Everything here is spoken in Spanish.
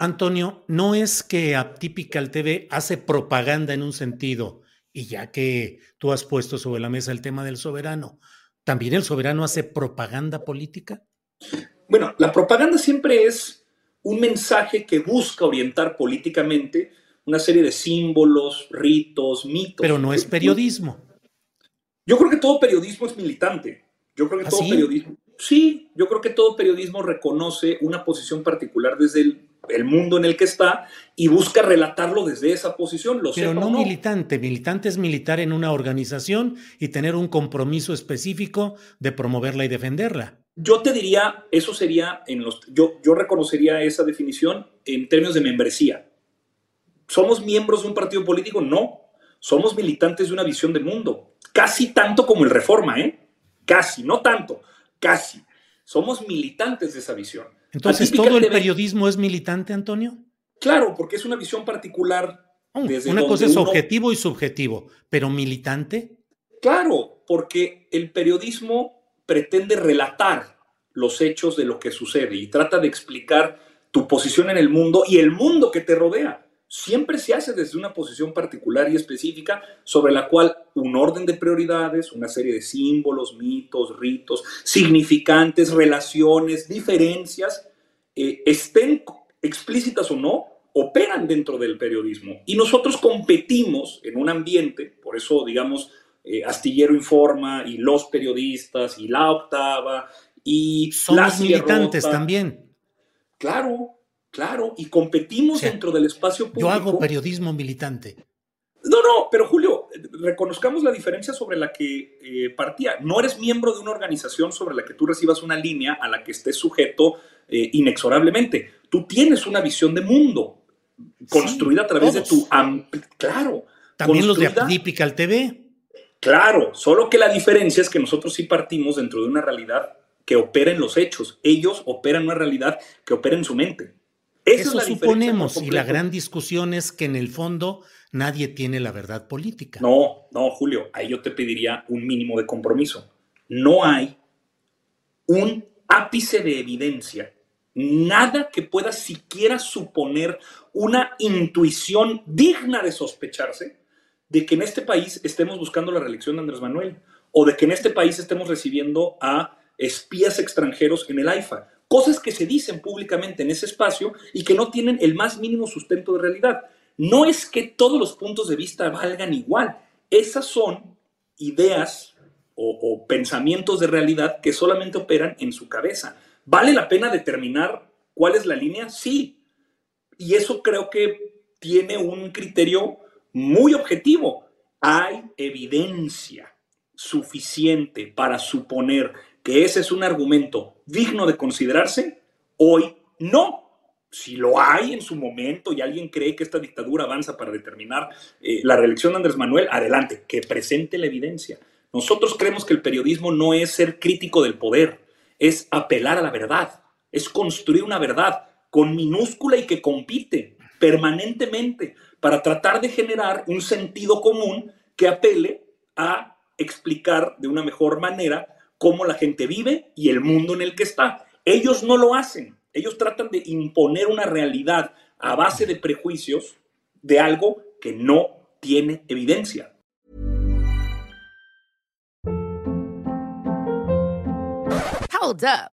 Antonio, no es que Atypical TV hace propaganda en un sentido, y ya que tú has puesto sobre la mesa el tema del soberano, ¿también el soberano hace propaganda política? Bueno, la propaganda siempre es un mensaje que busca orientar políticamente una serie de símbolos, ritos, mitos. Pero no es periodismo. Yo creo que todo periodismo es militante. Yo creo que ¿Ah, todo sí? periodismo. Sí, yo creo que todo periodismo reconoce una posición particular desde el, el mundo en el que está y busca relatarlo desde esa posición. Lo Pero no, militante. Militante es militar en una organización y tener un compromiso específico de promoverla y defenderla. Yo te diría, eso sería en los. Yo, yo reconocería esa definición en términos de membresía. ¿Somos miembros de un partido político? No. Somos militantes de una visión de mundo. Casi tanto como el Reforma, ¿eh? Casi, no tanto, casi. Somos militantes de esa visión. Entonces, ¿todo el periodismo es militante, Antonio? Claro, porque es una visión particular. Oh, desde una cosa es uno- objetivo y subjetivo, pero militante. Claro, porque el periodismo pretende relatar los hechos de lo que sucede y trata de explicar tu posición en el mundo y el mundo que te rodea. Siempre se hace desde una posición particular y específica sobre la cual un orden de prioridades, una serie de símbolos, mitos, ritos, significantes, relaciones, diferencias, eh, estén explícitas o no, operan dentro del periodismo. Y nosotros competimos en un ambiente, por eso, digamos, eh, Astillero Informa y los periodistas y la octava y Somos la Silla militantes también. Claro, claro, y competimos O sea, dentro del espacio público. Yo hago periodismo militante. No, no, pero Julio, reconozcamos la diferencia sobre la que eh, partía. No eres miembro de una organización sobre la que tú recibas una línea a la que estés sujeto eh, inexorablemente. Tú tienes una visión de mundo construida a través de tu... Claro. También los de Atypical TV. Claro, solo que la diferencia es que nosotros sí partimos dentro de una realidad que opera en los hechos. Ellos operan una realidad que opera en su mente. Eso suponemos, y la gran discusión es que en el fondo nadie tiene la verdad política. No, no, Julio, ahí yo te pediría un mínimo de compromiso. No hay un ápice de evidencia, nada que pueda siquiera suponer una intuición digna de sospecharse de que en este país estemos buscando la reelección de Andrés Manuel o de que en este país estemos recibiendo a espías extranjeros en el AIFA. Cosas que se dicen públicamente en ese espacio y que no tienen el más mínimo sustento de realidad. No es que todos los puntos de vista valgan igual. Esas son ideas o, pensamientos de realidad que solamente operan en su cabeza. ¿Vale la pena determinar cuál es la línea? Sí. Y eso creo que tiene un criterio muy objetivo. Hay evidencia suficiente para suponer ese es un argumento digno de considerarse. Hoy no. Si lo hay en su momento y alguien cree que esta dictadura avanza para determinar eh, la reelección de Andrés Manuel, adelante, que presente la evidencia. Nosotros creemos que el periodismo no es ser crítico del poder, es apelar a la verdad, es construir una verdad con minúscula y que compite permanentemente para tratar de generar un sentido común que apele a explicar de una mejor manera cómo la gente vive y el mundo en el que está. Ellos no lo hacen. Ellos tratan de imponer una realidad a base de prejuicios de algo que no tiene evidencia. Hold up.